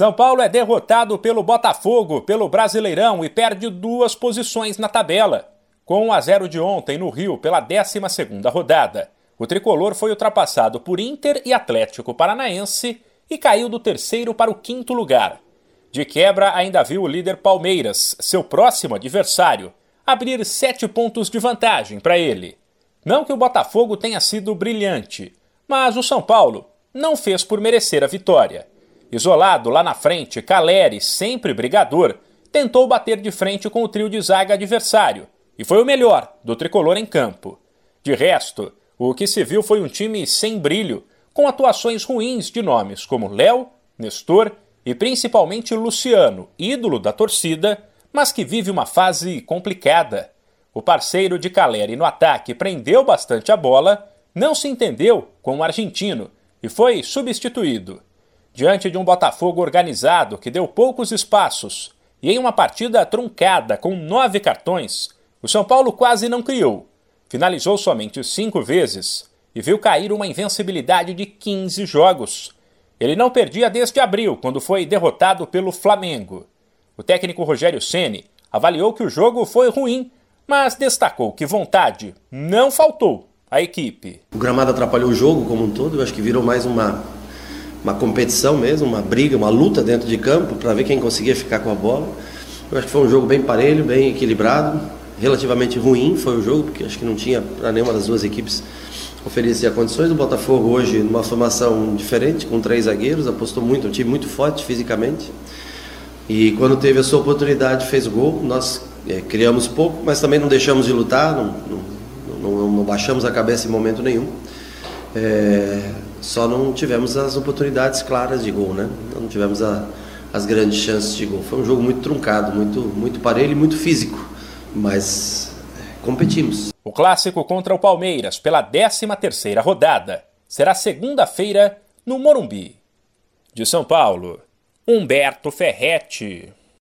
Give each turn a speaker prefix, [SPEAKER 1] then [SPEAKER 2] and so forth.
[SPEAKER 1] São Paulo é derrotado pelo Botafogo pelo Brasileirão e perde duas posições na tabela. Com 1 a 0 de ontem no Rio pela 12ª rodada, o tricolor foi ultrapassado por Inter e Atlético Paranaense e caiu do terceiro para o quinto lugar. De quebra, ainda viu o líder Palmeiras, seu próximo adversário, abrir sete pontos de vantagem para ele. Não que o Botafogo tenha sido brilhante, mas o São Paulo não fez por merecer a vitória. Isolado lá na frente, Caleri, sempre brigador, tentou bater de frente com o trio de zaga adversário e foi o melhor do tricolor em campo. De resto, o que se viu foi um time sem brilho, com atuações ruins de nomes como Léo, Nestor e principalmente Luciano, ídolo da torcida, mas que vive uma fase complicada. O parceiro de Caleri no ataque prendeu bastante a bola, não se entendeu com o argentino e foi substituído. Diante de um Botafogo organizado que deu poucos espaços e em uma partida truncada com nove cartões, o São Paulo quase não criou. Finalizou somente cinco vezes e viu cair uma invencibilidade de 15 jogos. Ele não perdia desde abril, quando foi derrotado pelo Flamengo. O técnico Rogério Ceni avaliou que o jogo foi ruim, mas destacou que vontade não faltou à equipe.
[SPEAKER 2] O gramado atrapalhou o jogo como um todo, eu acho que virou mais uma uma competição mesmo, uma briga, uma luta dentro de campo para ver quem conseguia ficar com a bola. Eu acho que foi um jogo bem parelho, bem equilibrado, relativamente ruim foi o jogo, porque acho que não tinha para nenhuma das duas equipes oferecer condições. O Botafogo hoje numa formação diferente, com três zagueiros, apostou muito, um time muito forte fisicamente. E quando teve a sua oportunidade fez gol. Nós é, criamos pouco, mas também não deixamos de lutar, não, não, não, não baixamos a cabeça em momento nenhum. É, só não tivemos as oportunidades claras de gol, né? Não tivemos a, as grandes chances de gol. Foi um jogo muito truncado, muito, muito parelho e muito físico, mas é, competimos.
[SPEAKER 1] O clássico contra o Palmeiras pela 13ª rodada será segunda-feira no Morumbi. De São Paulo, Humberto Ferretti.